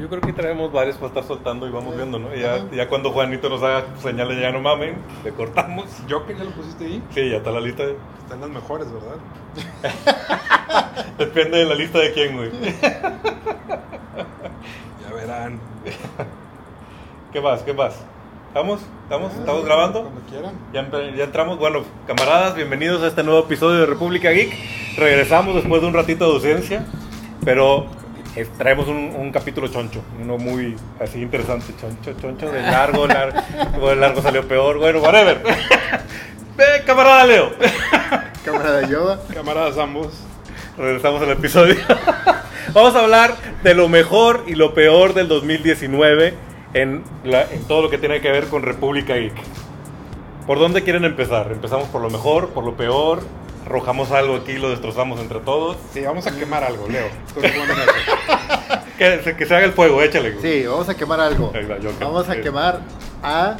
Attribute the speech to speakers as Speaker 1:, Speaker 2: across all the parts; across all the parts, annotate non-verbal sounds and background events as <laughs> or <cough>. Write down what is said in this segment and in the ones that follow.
Speaker 1: Yo creo que traemos varios para estar soltando y vamos viendo, ¿no? Ya, ya cuando Juanito nos haga señales, ya no mamen, le cortamos.
Speaker 2: Yo que ya lo pusiste ahí.
Speaker 1: Sí, ya está la lista.
Speaker 2: Están las mejores, ¿verdad? <laughs>
Speaker 1: Depende de la lista de quién, güey. <laughs>
Speaker 2: Ya verán.
Speaker 1: ¿Qué más? ¿Qué más? ¿Estamos? ¿Estamos? ¿Estamos grabando?
Speaker 2: Cuando quieran.
Speaker 1: Ya, ya entramos. Bueno, camaradas, bienvenidos a este nuevo episodio de República Geek. Regresamos después de un ratito de ausencia, pero eh, traemos un, un capítulo choncho, uno muy así interesante, choncho, choncho, de largo, largo, de largo salió peor, bueno, whatever. <laughs> Ve, camarada Leo. <laughs>
Speaker 3: Cámara de Yoda.
Speaker 2: Camaradas ambos.
Speaker 1: Regresamos al episodio. <laughs> Vamos a hablar de lo mejor y lo peor del 2019 en, la- en todo lo que tiene que ver con República Geek. ¿Por dónde quieren empezar? ¿Empezamos por lo mejor, por lo peor? ¿Arrojamos algo aquí y lo destrozamos entre todos?
Speaker 2: Sí, vamos a quemar algo, Leo. <laughs>
Speaker 1: Que, se- que se haga el fuego, échale.
Speaker 3: Sí, vamos a quemar algo. Vamos a quemar a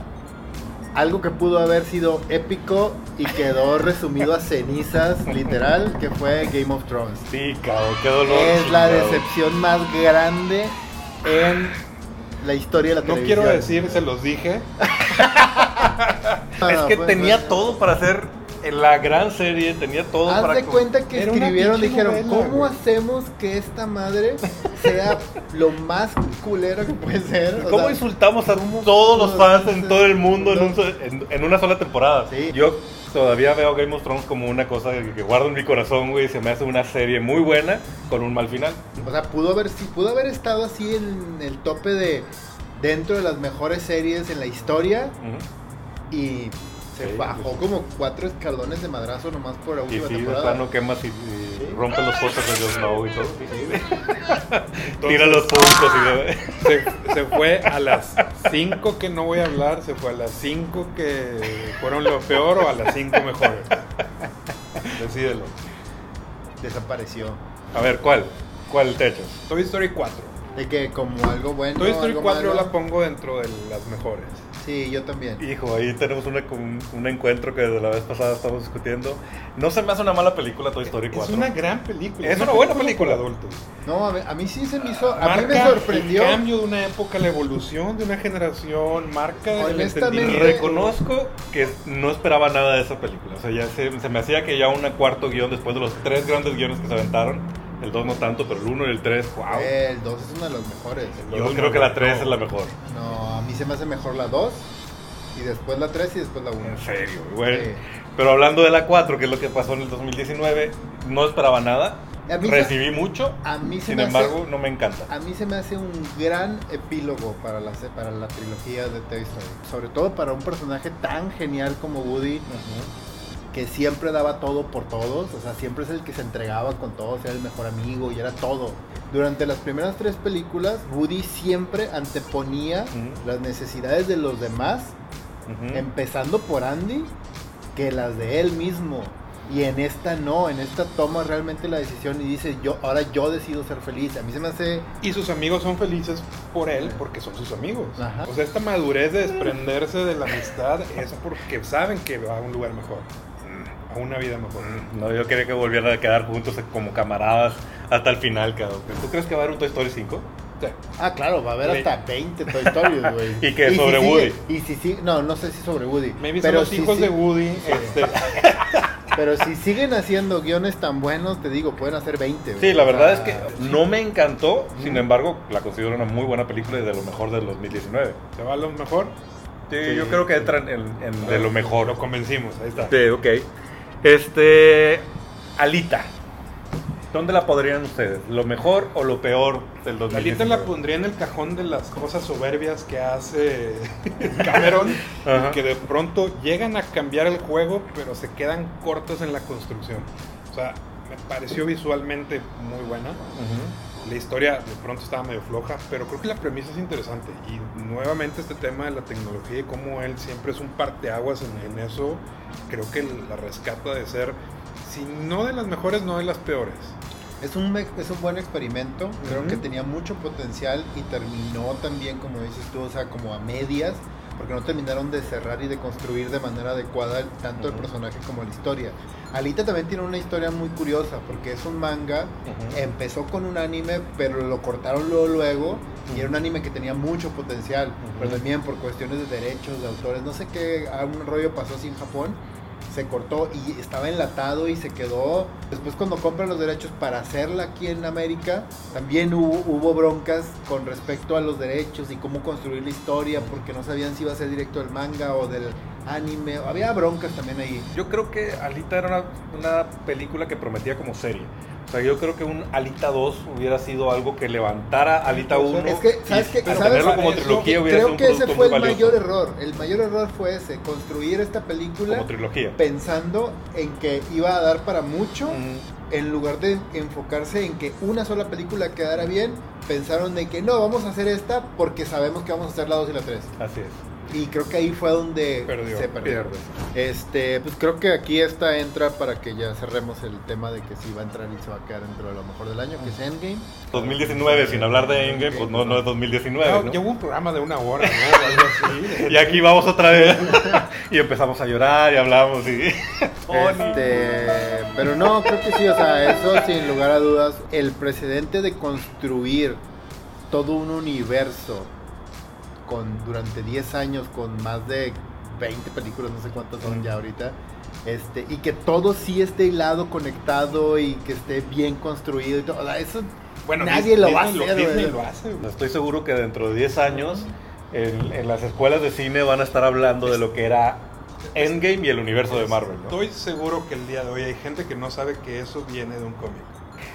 Speaker 3: algo que pudo haber sido épico y quedó <laughs> resumido a cenizas, literal, que fue Game of Thrones.
Speaker 1: Sí, cabrón, qué dolor.
Speaker 3: Es la decepción más grande en la historia de la
Speaker 2: No
Speaker 3: televisión.
Speaker 2: quiero decir, se los dije. <laughs>
Speaker 3: No,
Speaker 1: Es
Speaker 3: no,
Speaker 1: que
Speaker 3: pues,
Speaker 1: tenía
Speaker 3: pues,
Speaker 1: todo para la gran serie, tenía todo
Speaker 3: Haz
Speaker 1: para...
Speaker 3: de cuenta que
Speaker 2: Era
Speaker 3: escribieron, dijeron,
Speaker 2: novela,
Speaker 3: ¿cómo
Speaker 2: güey".
Speaker 3: hacemos que esta madre sea lo más culera que puede ser? O
Speaker 1: ¿Cómo
Speaker 3: sea,
Speaker 1: insultamos a
Speaker 3: ¿cómo-
Speaker 1: todos los fans en todo el mundo en,
Speaker 3: no.
Speaker 1: un so- en- en una sola temporada?
Speaker 3: Sí.
Speaker 1: Yo todavía veo Game of Thrones como una cosa que, que guardo en mi corazón, güey. Se me hace una serie muy buena con un mal final.
Speaker 3: O sea, pudo haber, sí, pudo haber estado así en el tope de dentro de las mejores series en la historia y se
Speaker 1: Sí,
Speaker 3: bajó como cuatro escalones de madrazo nomás por la
Speaker 1: Y
Speaker 3: última
Speaker 1: sí, de plano quemas y, y
Speaker 3: Sí.
Speaker 1: rompe los postes de Jon Snow y todo. <laughs> Tira los puntos y... de- <laughs>
Speaker 2: Se, se fue a las 5 que no voy a hablar, se fue a las 5 que fueron lo peor o a las 5 mejores. Decídelo.
Speaker 3: Desapareció.
Speaker 1: A ver, ¿cuál? ¿Cuál te echas?
Speaker 2: Toy Story 4.
Speaker 3: De que como algo bueno.
Speaker 2: Toy Story
Speaker 3: algo
Speaker 2: 4 yo
Speaker 3: malo.
Speaker 2: la pongo dentro de las mejores.
Speaker 3: Sí, yo también.
Speaker 1: Hijo, ahí tenemos una, un, un encuentro que de la vez pasada estamos discutiendo. No se me hace una mala película Toy Story 4.
Speaker 2: Es una gran película.
Speaker 1: Es una buena película.
Speaker 2: para adultos.
Speaker 3: No, a mí, a mí sí se me hizo. A mí
Speaker 2: Marca
Speaker 3: me sorprendió.
Speaker 2: el cambio de una época, la evolución de una generación, marca el
Speaker 3: Honestamente,
Speaker 2: entendimiento.
Speaker 1: Reconozco que no esperaba nada de esa película. O sea, ya se, se me hacía que ya un cuarto guion después de los tres grandes guiones que se aventaron. El 2 no tanto, pero el 1 y el 3, wow.
Speaker 3: El 2 es uno de los mejores.
Speaker 2: El
Speaker 1: Yo creo
Speaker 2: no,
Speaker 1: que la
Speaker 2: no.
Speaker 1: 3 es la mejor.
Speaker 3: No, a mí se me hace mejor la 2 y después la 3 y después la 1.
Speaker 1: En serio, güey.
Speaker 3: Sí.
Speaker 1: Pero hablando de la 4, que es lo que pasó en el 2019, no esperaba nada.
Speaker 3: A mí se-
Speaker 1: Recibí mucho.
Speaker 3: A mí se
Speaker 1: Sin
Speaker 3: me
Speaker 1: embargo,
Speaker 3: hace,
Speaker 1: no me encanta.
Speaker 3: a mí se me hace un gran epílogo para la se- para la trilogía de Toy Story, sobre todo para un personaje tan genial como Woody que siempre daba todo por todos, o sea, siempre es el que se entregaba con todos, era el mejor amigo y era todo. Durante las primeras tres películas, Woody siempre anteponía las necesidades de los demás, empezando por Andy, que las de él mismo. Y en esta no, en esta toma realmente la decisión y dice, yo ahora yo decido ser feliz. A mí se me hace
Speaker 2: Y sus amigos son felices por él porque son sus amigos.
Speaker 3: Ajá.
Speaker 2: O sea, esta madurez de desprenderse de la amistad es porque saben que va a un lugar mejor, a una vida mejor.
Speaker 1: No, yo quería que volvieran a quedar juntos como camaradas hasta el final, cabrón. ¿Tú crees que va a haber un Toy Story 5?
Speaker 2: Sí.
Speaker 3: Ah, claro, va a haber
Speaker 2: Sí.
Speaker 3: hasta 20 Toy Stories, güey. <laughs>
Speaker 1: ¿Y qué, sobre
Speaker 3: si
Speaker 1: Woody?
Speaker 3: sigue- y si sí, no, no sé si sobre Woody.
Speaker 2: Maybe son
Speaker 3: pero
Speaker 2: los
Speaker 3: si
Speaker 2: hijos de Woody. <laughs> Este, <laughs>
Speaker 3: Pero si siguen haciendo guiones tan buenos, te digo, pueden hacer 20. güey.
Speaker 1: Sí, la verdad es que no me encantó, sin embargo, la considero una muy buena película y de lo mejor del 2019.
Speaker 2: ¿Se va a lo mejor?
Speaker 1: Sí,
Speaker 3: Sí.
Speaker 1: yo creo que entran en, en de lo mejor.
Speaker 2: Lo convencimos, ahí está.
Speaker 1: Sí, ok. Este. Alita. ¿Dónde la podrían ustedes? ¿Lo mejor o lo peor del 2019?
Speaker 2: Alita la pondría en el cajón de las cosas soberbias que hace <laughs> Cameron,
Speaker 1: Ajá.
Speaker 2: que de pronto llegan a cambiar el juego, pero se quedan cortos en la construcción. O sea, me pareció visualmente muy buena.
Speaker 1: Ujú.
Speaker 2: La historia de pronto estaba medio floja, pero creo que la premisa es interesante. Y nuevamente este tema de la tecnología y cómo él siempre es un parteaguas en, en eso, creo que la rescata de ser, si no de las mejores, no de las peores.
Speaker 3: Es un, es un buen experimento, creo que tenía mucho potencial y terminó también, como dices tú, o sea, como a medias, porque no terminaron de cerrar y de construir de manera adecuada tanto el personaje como la historia. Alita también tiene una historia muy curiosa, porque es un manga, empezó con un anime, pero lo cortaron luego, luego Y era un anime que tenía mucho potencial, pero también por cuestiones de derechos, de autores, no sé qué, un rollo pasó así en Japón, se cortó y estaba enlatado y se quedó. Después cuando compran los derechos para hacerla aquí en América, también hubo, broncas con respecto a los derechos y cómo construir la historia, porque no sabían si iba a ser directo del manga o del anime. Había broncas también ahí.
Speaker 1: Yo creo que Alita era una película que prometía como serie. O sea, yo creo que un Alita 2 hubiera sido algo que levantara Alita 1.
Speaker 3: Es que, ¿sabes qué?
Speaker 1: tenerlo como trilogía hubiera sido
Speaker 3: Creo
Speaker 1: un
Speaker 3: que ese fue el
Speaker 1: valioso.
Speaker 3: mayor error. El mayor error fue ese, construir esta película
Speaker 1: Como trilogía.
Speaker 3: pensando en que iba a dar para mucho.
Speaker 1: Mm,
Speaker 3: en lugar de enfocarse en que una sola película quedara bien, pensaron de que no, vamos a hacer esta porque sabemos que vamos a hacer la 2 y la 3.
Speaker 1: así es.
Speaker 3: Y creo que ahí fue donde
Speaker 2: Perdió,
Speaker 3: se perdió.
Speaker 2: pierde.
Speaker 3: Este, pues creo que aquí esta entra para que ya cerremos el tema de que si va a entrar y se va a quedar dentro de lo mejor del año, que es Endgame.
Speaker 1: 2019, sin hablar de Endgame, pues no, no es 2019,
Speaker 2: Ya,
Speaker 1: ¿no?
Speaker 2: hubo un programa de una hora, ¿no? Algo así. <laughs>
Speaker 1: Y aquí vamos otra vez. <laughs> y empezamos a llorar y hablamos y... <laughs>
Speaker 3: Este, pero no, creo que sí, o sea, eso sin lugar a dudas, el precedente de construir todo un universo con durante 10 años con más de 20 películas, no sé cuántas son ya ahorita. Este, y que todo sí esté hilado, conectado y que esté bien construido y todo. o sea, eso
Speaker 2: Bueno,
Speaker 3: nadie lo va a
Speaker 2: Disney lo hace, güey.
Speaker 1: Estoy seguro que dentro de 10 años en, en las escuelas de cine van a estar hablando de lo que era Endgame y el universo de Marvel, ¿no?
Speaker 2: Estoy seguro que el día de hoy hay gente que no sabe que eso viene de un cómic.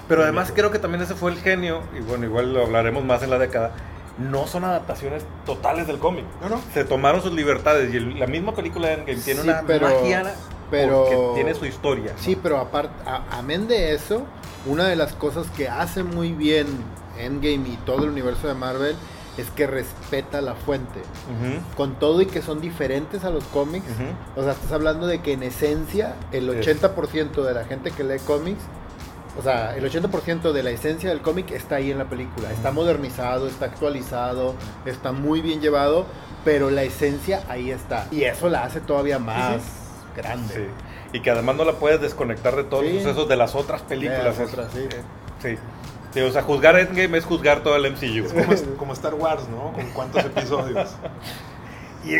Speaker 1: Pero además creo que también ese fue el genio, y bueno, igual lo hablaremos más en la década, no son adaptaciones totales del cómic.
Speaker 2: No, no.
Speaker 1: Se tomaron sus libertades y el- la misma película de Endgame tiene
Speaker 3: Sí,
Speaker 1: una
Speaker 3: pero-
Speaker 1: magia
Speaker 3: pero-
Speaker 1: porque tiene su historia. ¿no?
Speaker 3: Sí, pero aparte, amén de eso, una de las cosas que hace muy bien Endgame y todo el universo de Marvel es que respeta la fuente. Con todo y que son diferentes a los cómics, o sea, estás hablando de que en esencia el
Speaker 1: Es-
Speaker 3: 80% de la gente que lee cómics, o sea, el 80% de la esencia del cómic está ahí en la película. Está modernizado, está actualizado, está muy bien llevado, pero la esencia ahí está. Y eso la hace todavía más grande.
Speaker 1: Sí. Y que además no la puedes desconectar de todos
Speaker 3: Sí.
Speaker 1: los sucesos de las otras películas.
Speaker 3: De las otras, sí.
Speaker 1: sí. Sí, o sea, juzgar Endgame es juzgar todo el MCU.
Speaker 2: Es como, como Star Wars, ¿no? Con cuántos episodios.
Speaker 1: Y-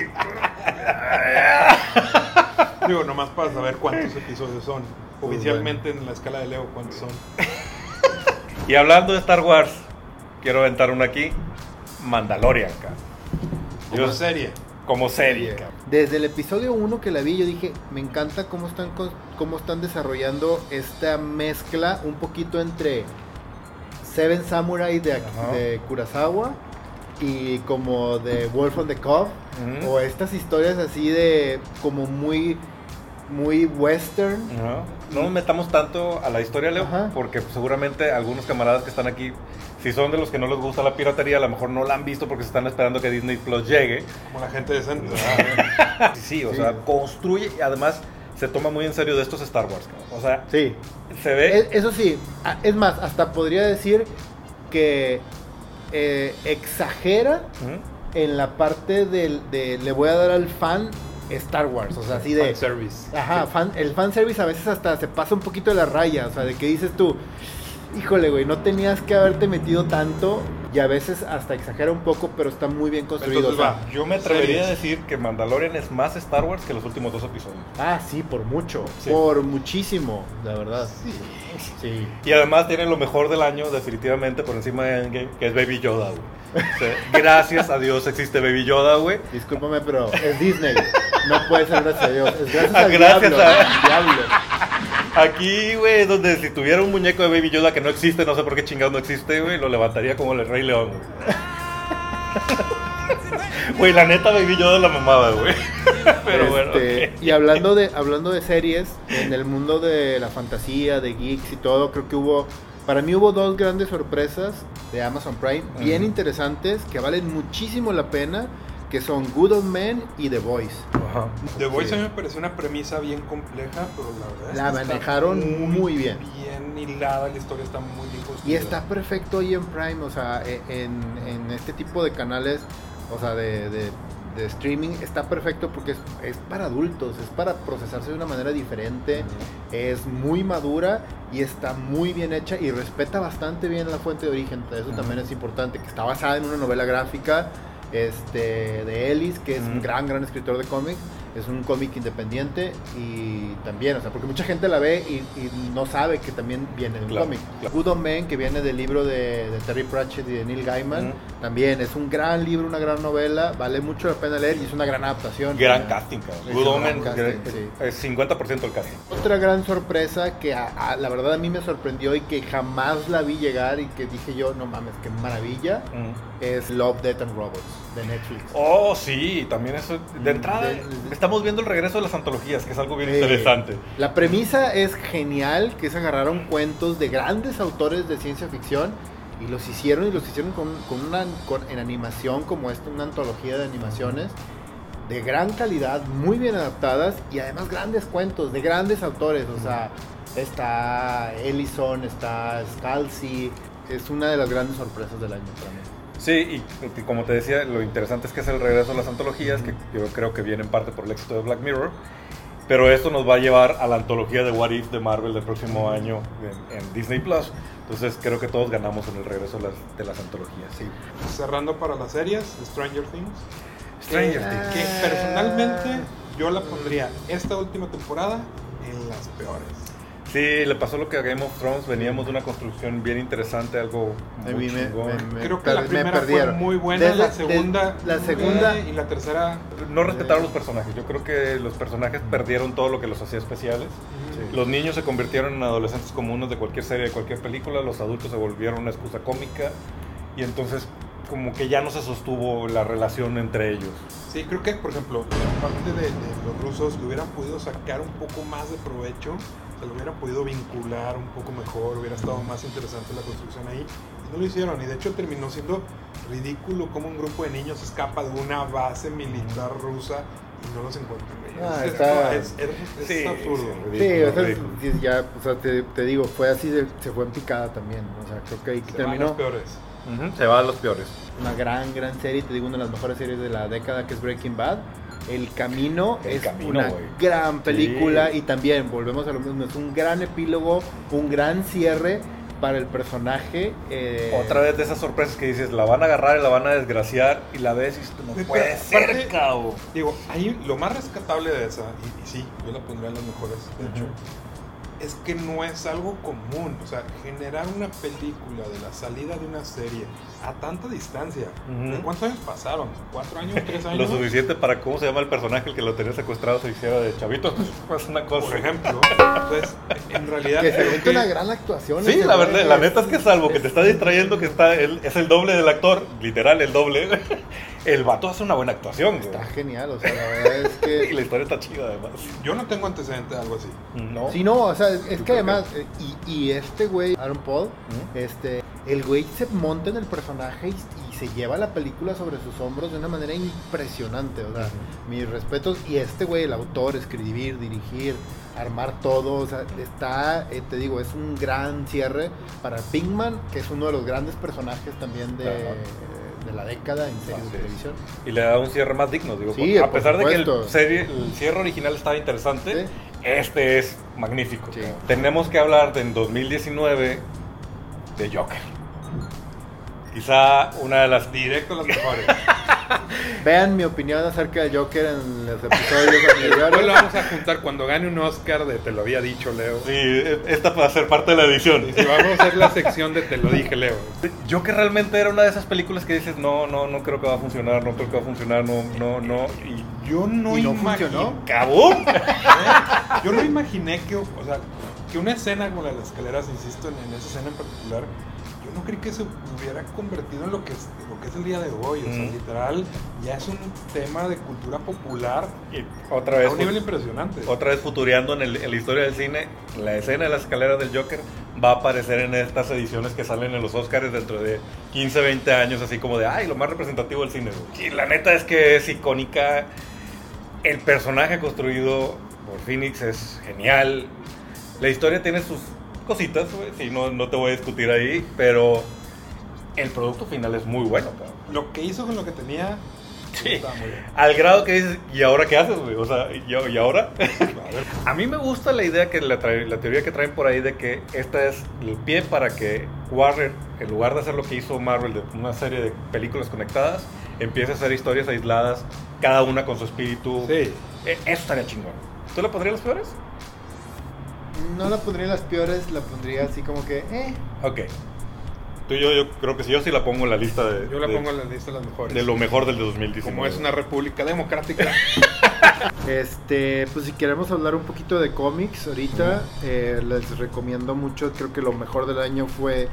Speaker 2: Digo, nomás para saber cuántos episodios son. Oficialmente en la escala de Leo, ¿cuántos son? <laughs>
Speaker 1: Y hablando de Star Wars, quiero aventar una aquí. Mandalorian, cabrón.
Speaker 2: Como
Speaker 1: Yo-
Speaker 2: serie.
Speaker 1: Como serie, cabrón.
Speaker 3: Desde el episodio 1 que la vi, yo dije, me encanta cómo están, cómo están desarrollando esta mezcla un poquito entre Seven Samurai de,
Speaker 1: Ajá.
Speaker 3: de Kurosawa y como de Wolf on the Cove, o estas historias así de como muy, muy western.
Speaker 1: Ajá. No nos metamos tanto a la historia, Leo,
Speaker 3: Ajá.
Speaker 1: porque pues, seguramente algunos camaradas que están aquí, si son de los que no les gusta la piratería, a lo mejor no la han visto porque se están esperando que Disney Plus llegue.
Speaker 2: Como la gente decente.
Speaker 1: Sí, <laughs> sí, o
Speaker 3: Sí.
Speaker 1: sea, construye y además se toma muy en serio de estos Star Wars. cabrón. O sea,
Speaker 3: Sí,
Speaker 1: se ve...
Speaker 3: E- Eso sí, es más, hasta podría decir que eh, exagera en la parte del, de le voy a dar al fan Star Wars, o sea, así de...
Speaker 2: service.
Speaker 3: Ajá, fan, el fanservice a veces hasta se pasa un poquito de la raya, o sea, de que dices tú, híjole, güey, no tenías que haberte metido tanto y a veces hasta exagera un poco, pero está muy bien construido.
Speaker 2: Entonces
Speaker 3: o sea,
Speaker 2: va.
Speaker 1: Yo me atrevería a decir que Mandalorian es más Star Wars que los últimos dos episodios.
Speaker 3: Ah, sí, por mucho,
Speaker 1: Sí.
Speaker 3: por muchísimo, la verdad. Sí.
Speaker 1: Y además tiene lo mejor del año, definitivamente, por encima de Endgame, que es Baby Yoda, güey. O sea, <laughs> gracias a Dios existe Baby Yoda, güey.
Speaker 3: Discúlpame, pero es Disney. No puede ser gracias a Dios. Es gracias
Speaker 1: Ah,
Speaker 3: al
Speaker 1: gracias
Speaker 3: diablo.
Speaker 1: a-
Speaker 3: diablo.
Speaker 1: Aquí, güey, donde si tuviera un muñeco de Baby Yoda que no existe, no sé por qué chingado no existe, güey, lo levantaría como el Rey León, güey. <laughs> La neta Baby Yoda la mamaba, güey. <laughs> Pero bueno,
Speaker 3: Este,
Speaker 1: ok.
Speaker 3: Y hablando de, hablando de series, en el mundo de la fantasía, de geeks y todo, creo que hubo, para mí hubo dos grandes sorpresas de Amazon Prime, bien interesantes, que valen muchísimo la pena, que son Good Old Men y The Voice.
Speaker 1: Ajá.
Speaker 2: The Voice
Speaker 3: Sí.
Speaker 2: a mí me pareció una premisa bien compleja, pero la verdad es
Speaker 3: La
Speaker 2: que está
Speaker 3: manejaron muy bien.
Speaker 2: Bien hilada, la historia está muy bien
Speaker 3: Y
Speaker 2: construida.
Speaker 3: está perfecto ahí en Prime, o sea, e- en, en este tipo de canales, o sea, de, de de streaming está perfecto porque es, es para adultos, es para procesarse de una manera diferente, es muy madura y está muy bien hecha y respeta bastante bien la fuente de origen. Eso también es importante, que está basada en una novela gráfica este, de Ellis, que es un gran, gran escritor de cómics. Es un cómic independiente y también, o sea, porque mucha gente la ve y, y no sabe que también viene de un
Speaker 1: Claro,
Speaker 3: cómic.
Speaker 1: claro.
Speaker 3: Good on Men, que viene del libro de, de Terry Pratchett y de Neil Gaiman, también es un gran libro, una gran novela, vale mucho la pena leer y es una gran adaptación.
Speaker 1: Gran casting, cabrón. Good Omen es-
Speaker 3: casting, sí.
Speaker 1: es 50% el casting.
Speaker 3: Otra gran sorpresa que a- a- la verdad a mí me sorprendió y que jamás la vi llegar y que dije yo, no mames, qué maravilla,
Speaker 1: Mm.
Speaker 3: es Love, Death and Robots de Netflix.
Speaker 1: Oh, sí, también eso. De
Speaker 3: Mm,
Speaker 1: entrada,
Speaker 3: de- de-
Speaker 1: estamos viendo el regreso de las antologías, que es algo bien interesante.
Speaker 3: La premisa es genial, que es agarraron cuentos de grandes autores de ciencia ficción y los hicieron y los hicieron con, con una con- en animación como esta, una antología de animaciones de gran calidad, muy bien adaptadas y además grandes cuentos de grandes autores, o sea, está Ellison, está Scalzi, es una de las grandes sorpresas del año para mí.
Speaker 1: Sí, y, y como te decía, lo interesante es que es el regreso de las antologías, que yo creo que viene en parte por el éxito de Black Mirror. Pero esto nos va a llevar a la antología de What If de Marvel del próximo año en, en Disney Plus. Entonces creo que todos ganamos en el regreso de las, de las antologías. Sí.
Speaker 2: Cerrando para las series, Stranger Things.
Speaker 1: Stranger
Speaker 2: que,
Speaker 1: Things.
Speaker 2: que personalmente yo la pondría esta última temporada en las peores.
Speaker 1: Sí, le pasó lo que a Game of Thrones. Veníamos de una construcción bien interesante, algo muy
Speaker 3: me-
Speaker 1: chingón.
Speaker 3: me- me-
Speaker 2: Creo que la primera fue muy buena,
Speaker 3: Desde-
Speaker 2: la
Speaker 3: de-
Speaker 2: segunda
Speaker 3: la segunda-
Speaker 2: y la tercera
Speaker 1: No respetaron los personajes. Yo creo que los personajes perdieron todo lo que los hacía especiales.
Speaker 3: Sí.
Speaker 1: Los niños se convirtieron en adolescentes comunes de cualquier serie, de cualquier película. Los adultos se volvieron una excusa cómica. Y entonces, como que ya no se sostuvo la relación entre ellos.
Speaker 2: Sí, creo que, por ejemplo, la parte de, de los rusos le hubieran podido sacar un poco más de provecho, se lo hubieran podido vincular un poco mejor, hubiera estado más interesante la construcción ahí. Y no lo hicieron, y de hecho terminó siendo ridículo como un grupo de niños escapa de una base militar rusa y no los encuentran.
Speaker 3: Ah,
Speaker 2: es,
Speaker 3: está-
Speaker 2: es- es- es
Speaker 1: Sí,
Speaker 2: absurdo.
Speaker 1: sí,
Speaker 3: Sí, o sea, ya, o sea, te, te digo, fue así, de- se fue en picada también. O sea, creo que ahí
Speaker 2: Se van
Speaker 3: terminó
Speaker 2: los peores.
Speaker 1: Ujú, Se va a los peores.
Speaker 3: una gran, gran serie, te digo, una de las mejores series de la década que es Breaking Bad. El Camino
Speaker 1: El
Speaker 3: es
Speaker 1: Camino,
Speaker 3: una gran película
Speaker 1: Sí.
Speaker 3: y también, volvemos a lo mismo, es un gran epílogo, un gran cierre para el personaje. eh,
Speaker 1: Otra vez de esas sorpresas que dices, la van a agarrar y la van a desgraciar. Y la ves y dices, no
Speaker 2: Pero
Speaker 1: puede
Speaker 2: aparte-
Speaker 1: ser, cabrón.
Speaker 2: Digo, ahí lo más rescatable de esa, y, y sí, yo la pondría en las mejores, de hecho, es que no es algo común. O sea, generar una película de la salida de una serie a tanta distancia.
Speaker 1: Ujú.
Speaker 2: ¿De cuántos años pasaron? ¿Cuatro años? <laughs> ¿Tres
Speaker 1: Lo
Speaker 2: años?
Speaker 1: suficiente para cómo se llama el personaje el que lo tenía secuestrado se hiciera de chavito. <laughs> Pues una cosa.
Speaker 2: Por ejemplo. Entonces, en realidad.
Speaker 3: que se vende
Speaker 2: que-
Speaker 3: una gran actuación.
Speaker 1: Sí, la verdad, la neta es que salvo que te está distrayendo que está él, es el doble del actor, literal el doble. El vato hace una buena actuación. güey.
Speaker 3: Está genial, o sea, la verdad es
Speaker 1: Y
Speaker 3: que... <laughs>
Speaker 1: la historia está chida además.
Speaker 2: Yo no tengo antecedente de algo así.
Speaker 1: No.
Speaker 3: Sí, no, o sea, es, que además, eh, y, y este güey, Aaron Paul, este, el güey se monta en el personaje y, y se lleva la película sobre sus hombros de una manera impresionante, o sea, mis respetos, y este güey, el autor, escribir, dirigir, armar todo, o sea, está, eh, te digo, es un gran cierre para Pinkman, que es uno de los grandes personajes también de,
Speaker 1: Claro.
Speaker 3: De la década en series
Speaker 1: Así
Speaker 3: de
Speaker 1: es.
Speaker 3: televisión.
Speaker 1: Y le da un cierre más digno, digo.
Speaker 3: Sí,
Speaker 1: a pesar de que el, serie, el cierre original estaba interesante,
Speaker 3: Sí.
Speaker 1: este es magnífico.
Speaker 3: Sí.
Speaker 1: Tenemos que hablar de en 2019 de Joker. Quizá una de las
Speaker 2: Directo las mejores. <laughs>
Speaker 3: Vean mi opinión acerca de Joker en los episodios
Speaker 2: Después lo
Speaker 3: anteriores.
Speaker 2: vamos a juntar cuando gane un Oscar de Te lo había dicho, Leo.
Speaker 1: Sí, esta va a ser parte de la edición.
Speaker 2: Y si vamos a hacer la sección de Te lo dije, Leo.
Speaker 1: Joker realmente era una de esas películas que dices, no, no, no creo que va a funcionar, no creo que va a funcionar, no, no, no. Y
Speaker 2: Yo no,
Speaker 3: ¿Y no
Speaker 2: imagino-
Speaker 3: funcionó?
Speaker 1: ¡Cabum!
Speaker 2: Yo no imaginé que, o sea, que una escena como la de las escaleras, insisto en, en esa escena en particular, yo no creí que se hubiera convertido en lo que es, lo que es el día de hoy. O sea,
Speaker 1: Mm.
Speaker 2: literal, ya es un tema de cultura popular
Speaker 1: Y otra
Speaker 2: a
Speaker 1: vez,
Speaker 2: un nivel impresionante.
Speaker 1: otra vez futureando en, el- en la historia del cine, la escena de las escaleras del Joker va a aparecer en estas ediciones que salen en los Oscars dentro de 15, 20 años, así como de, ay, lo más representativo del cine. güey". Y la neta es que es icónica. El personaje construido por Phoenix es genial. La historia tiene sus cositas, güey, sí, no, no te voy a discutir ahí, pero el producto final es muy bueno, cabrón.
Speaker 2: Lo que hizo con lo que tenía,
Speaker 1: Sí.
Speaker 3: Muy bien.
Speaker 1: Al grado que dices, ¿y ahora qué haces, güey? O sea, ¿y, y ahora? <laughs> A mí me gusta la idea que la, trae- la teoría que traen por ahí de que esta es el pie para que Warner, en lugar de hacer lo que hizo Marvel de una serie de películas conectadas, empiece a hacer historias aisladas, cada una con su espíritu.
Speaker 2: Sí.
Speaker 1: Eh, Eso estaría chingón. ¿Tú le pondrías las peores?
Speaker 3: No la pondría en las peores, la pondría así como que, eh.
Speaker 1: Ok. Tú y yo, yo creo que sí, yo sí la pongo en la lista de,
Speaker 2: Yo la
Speaker 1: de-
Speaker 2: pongo en la lista de las mejores.
Speaker 1: de lo mejor del 2019.
Speaker 2: Como es una república democrática. <laughs>
Speaker 3: Este, pues si queremos hablar un poquito de cómics ahorita, eh, les recomiendo mucho, creo que lo mejor del año fue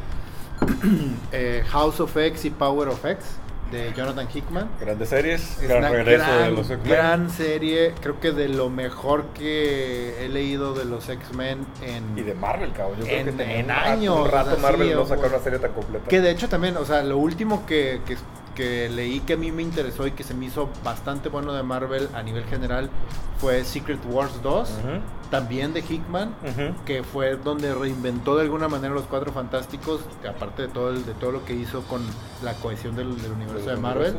Speaker 3: <clears throat> eh, House of X y Power of X de Jonathan Hickman.
Speaker 1: Grandes series,
Speaker 3: Es
Speaker 1: gran
Speaker 3: una
Speaker 1: regreso
Speaker 3: gran,
Speaker 1: de los X-Men.
Speaker 3: gran serie, creo que de lo mejor que he leído de los X-Men en...
Speaker 1: Y de Marvel, cabrón. Yo creo
Speaker 3: En-
Speaker 1: que tenía
Speaker 3: en
Speaker 1: un rato-
Speaker 3: años,
Speaker 1: Un rato
Speaker 3: así,
Speaker 1: Marvel no sacar una serie tan completa.
Speaker 3: Que de hecho también, o sea, lo último que, que, que leí que a mí me interesó y que se me hizo bastante bueno de Marvel a nivel general fue Secret Wars 2,
Speaker 1: Ujú,
Speaker 3: también de Hickman,
Speaker 1: ujú.
Speaker 3: que fue donde reinventó de alguna manera los Cuatro Fantásticos, aparte de todo, el- de todo lo que hizo con la cohesión del, del universo de Marvel.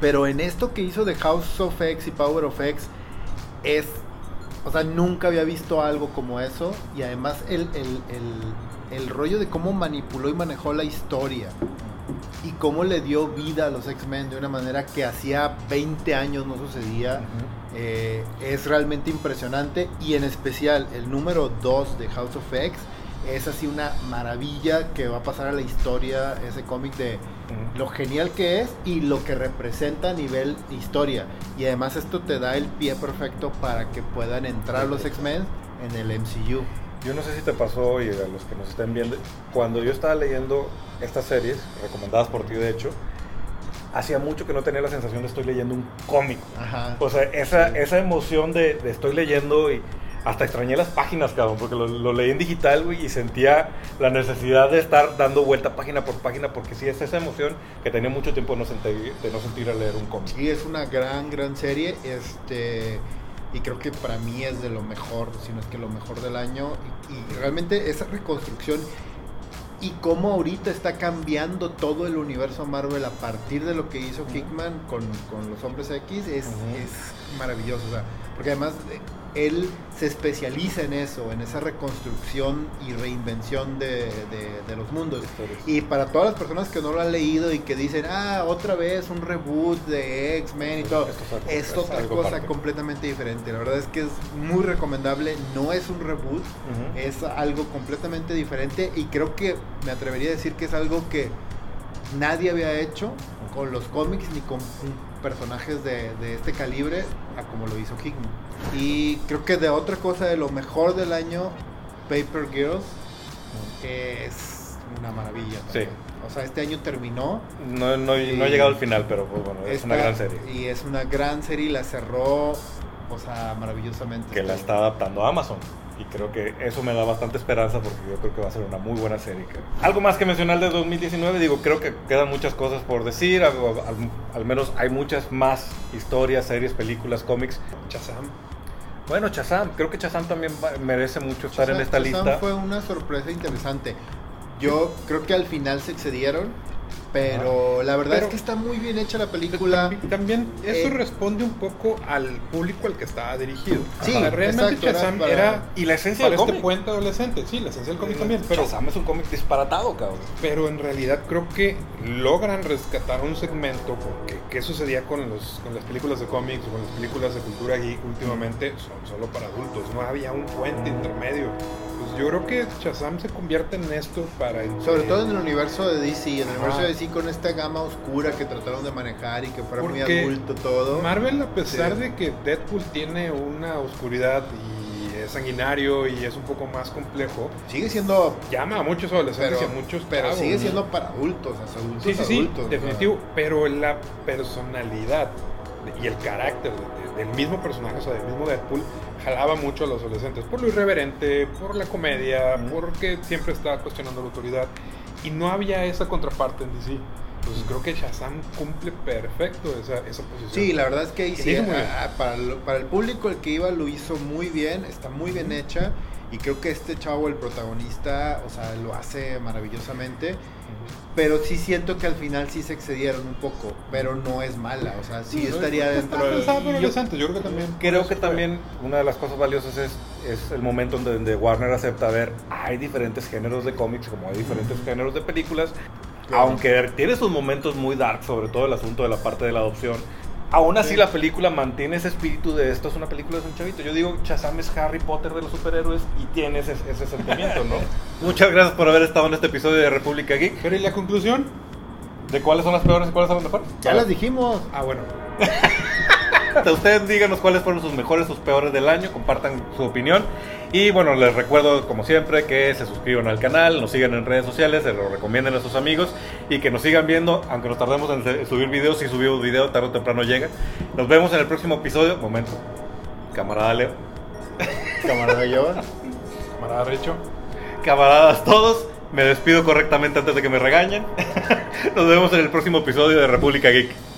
Speaker 3: Pero en esto que hizo de House of X y Power of X es, o sea, nunca había visto algo como eso y además el, el, el, el rollo de cómo manipuló y manejó la historia cómo le dio vida a los X-Men de una manera que hacía 20 años no sucedía. eh, es realmente impresionante y en especial el número 2 de House of X es así una maravilla que va a pasar a la historia ese cómic de lo genial que es y lo que representa a nivel historia. Y además esto te da el pie perfecto para que puedan entrar los X-Men en el MCU.
Speaker 1: Yo no sé si te pasó y a los que nos estén viendo, cuando yo estaba leyendo estas series, recomendadas por ti de hecho, hacía mucho que no tenía la sensación de estoy leyendo un cómic.
Speaker 3: Ajá.
Speaker 1: O sea, esa, esa emoción de, de estoy leyendo y hasta extrañé las páginas, cabrón, porque lo, lo leí en digital, güey, y sentía la necesidad de estar dando vuelta página por página, porque sí es esa emoción que tenía mucho tiempo de no sentir, de no sentir a leer un cómic.
Speaker 3: Sí, es una gran, gran serie. Este. Y creo que para mí es de lo mejor, si no es que lo mejor del año. Y, y realmente esa reconstrucción y cómo ahorita está cambiando todo el universo Marvel a partir de lo que hizo Hickman con, con los hombres X es, es maravilloso. O sea, porque además eh, él se especializa en eso, en esa reconstrucción y reinvención de, de- de los mundos. Y para todas las personas que no lo han leído y que dicen, ah, otra vez un reboot de X-Men y todo,
Speaker 1: Esto es algo-
Speaker 3: es
Speaker 1: es
Speaker 3: otra cosa completamente diferente. La verdad es que es muy recomendable, no es un reboot, es algo completamente diferente y creo que me atrevería a decir que es algo que nadie había hecho con los cómics ni con personajes de, de este calibre a como lo hizo Hickman. Y creo que de otra cosa de lo mejor del año, Paper Girls es una maravilla. también. O sea, este año terminó.
Speaker 1: No, no, no he llegado al final, pero pues, bueno, es una gran serie.
Speaker 3: Y es una gran serie y la cerró, o sea, maravillosamente.
Speaker 1: que la está adaptando a Amazon. Y creo que eso me da bastante esperanza porque yo creo que va a ser una muy buena serie. creo. Algo más que mencionar de 2019, digo, creo que quedan muchas cosas por decir, al, al- al menos hay muchas más historias, series, películas, cómics.
Speaker 2: Chazam.
Speaker 1: Bueno, Chazam, creo que Chazam también va- merece mucho estar en esta
Speaker 3: Shazam
Speaker 1: lista.
Speaker 3: fue una sorpresa interesante. Yo creo que al final se excedieron, pero la verdad
Speaker 2: Pero-
Speaker 3: es que está muy bien hecha la película.
Speaker 2: También, eso
Speaker 3: Eh,
Speaker 2: responde un poco al público al que estaba dirigido.
Speaker 3: Sí,
Speaker 2: O sea, realmente
Speaker 3: exacto, era
Speaker 2: Shazam
Speaker 3: para-
Speaker 2: era,
Speaker 1: Y la esencia del
Speaker 2: este
Speaker 1: cómic.
Speaker 2: puente adolescente. Sí, la esencia del cómic también. Pero,
Speaker 1: Shazam es un cómic disparatado, cabrón.
Speaker 2: pero en realidad creo que logran rescatar un segmento porque qué sucedía con, los, con las películas de cómics o con las películas de cultura geek últimamente son solo para adultos. No había un puente intermedio. Yo creo que Shazam se convierte en esto para...
Speaker 3: Sobre todo en el universo de DC, en el universo de DC con esta gama oscura que trataron de manejar y que fuera muy adulto todo.
Speaker 2: Marvel, a pesar
Speaker 3: Sí.
Speaker 2: de que Deadpool tiene una oscuridad y es sanguinario y es un poco más complejo,
Speaker 3: Sigue siendo,
Speaker 2: llama a muchos adolescentes
Speaker 3: pero,
Speaker 2: y a muchos
Speaker 3: pero sigue
Speaker 2: ¿no?
Speaker 3: siendo para adultos, o sea, adultos
Speaker 2: Sí, sí, sí,
Speaker 3: adultos.
Speaker 2: definitivo. Pero la personalidad y el carácter de- de- del mismo personaje, o sea, del mismo Deadpool, jalaba mucho a los adolescentes por lo irreverente, por la comedia,
Speaker 1: Ujú.
Speaker 2: porque siempre estaba cuestionando la autoridad. Y no había esa contraparte en DC. Entonces creo que Shazam cumple perfecto esa, esa posición.
Speaker 3: Sí, la verdad es que sí,
Speaker 2: muy bien.
Speaker 3: ah, para, lo- para el público el que iba lo hizo muy bien, está muy bien hecha y creo que este chavo, el protagonista, o sea, lo hace maravillosamente Pero sí siento que al final sí se excedieron un poco, pero no es mala, o sea, sí,
Speaker 2: Sí,
Speaker 3: estaría dentro del...
Speaker 1: yo-
Speaker 2: yo creo que también.
Speaker 1: Creo que también una de las cosas valiosas es, es el momento en donde Warner acepta ver, hay diferentes géneros de cómics, como hay diferentes géneros de películas,
Speaker 3: Claro.
Speaker 1: aunque tiene sus momentos muy dark, sobre todo el asunto de la parte de la adopción. Aún así
Speaker 3: Sí.
Speaker 1: la película mantiene ese espíritu de esto es una película de un chavito. Yo digo, Shazam es Harry Potter de los superhéroes y tiene ese, ese sentimiento, ¿no? <laughs> Muchas gracias por haber estado en este episodio de República Geek.
Speaker 2: Pero ¿y la conclusión?
Speaker 1: ¿De cuáles son las peores y cuáles son las mejores?
Speaker 3: Ya las dijimos.
Speaker 2: Ah, bueno. <laughs>
Speaker 1: Ustedes díganos cuáles fueron sus mejores, sus peores del año, compartan su opinión. Y bueno, les recuerdo como siempre que se suscriban al canal, nos sigan en redes sociales, se lo recomienden a sus amigos y que nos sigan viendo, aunque nos tardemos en subir videos, si subimos video tarde o temprano llega. Nos vemos en el próximo episodio. Momento. Camarada Leo. <laughs>
Speaker 3: Camarada yo.
Speaker 2: Camarada Recho.
Speaker 1: Camaradas todos, me despido correctamente antes de que me regañen. <laughs> Nos vemos en el próximo episodio de República Geek.